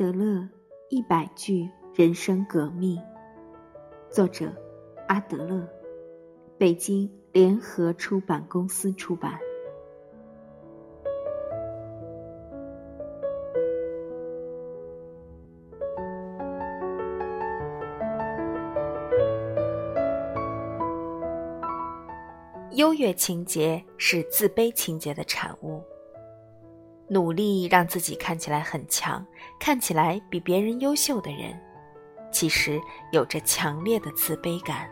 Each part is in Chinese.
德勒一百句人生革命，作者阿德勒，北京联合出版公司出版。优越情节是自卑情节的产物。努力让自己看起来很强，看起来比别人优秀的人，其实有着强烈的自卑感。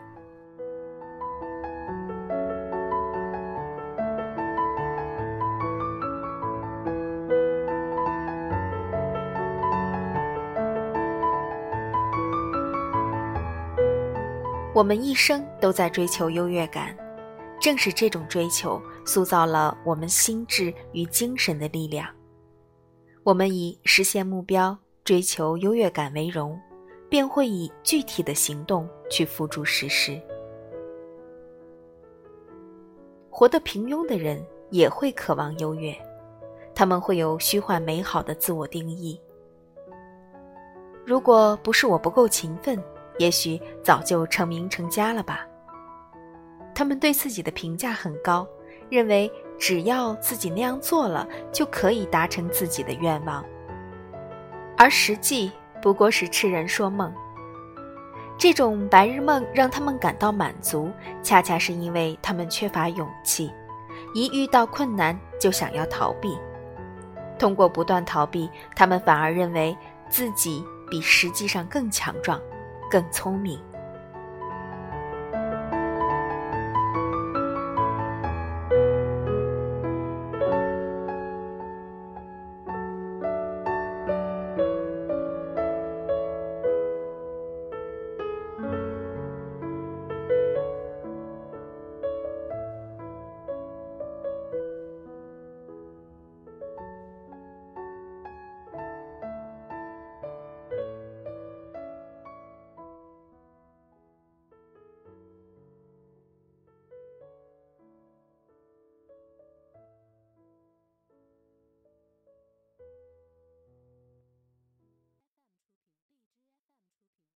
我们一生都在追求优越感。正是这种追求，塑造了我们心智与精神的力量。我们以实现目标、追求优越感为荣，便会以具体的行动去付诸实施。活得平庸的人也会渴望优越，他们会有虚幻美好的自我定义。如果不是我不够勤奋，也许早就成名成家了吧。他们对自己的评价很高，认为只要自己那样做了，就可以达成自己的愿望，而实际不过是痴人说梦。这种白日梦让他们感到满足，恰恰是因为他们缺乏勇气，一遇到困难就想要逃避。通过不断逃避，他们反而认为自己比实际上更强壮、更聪明。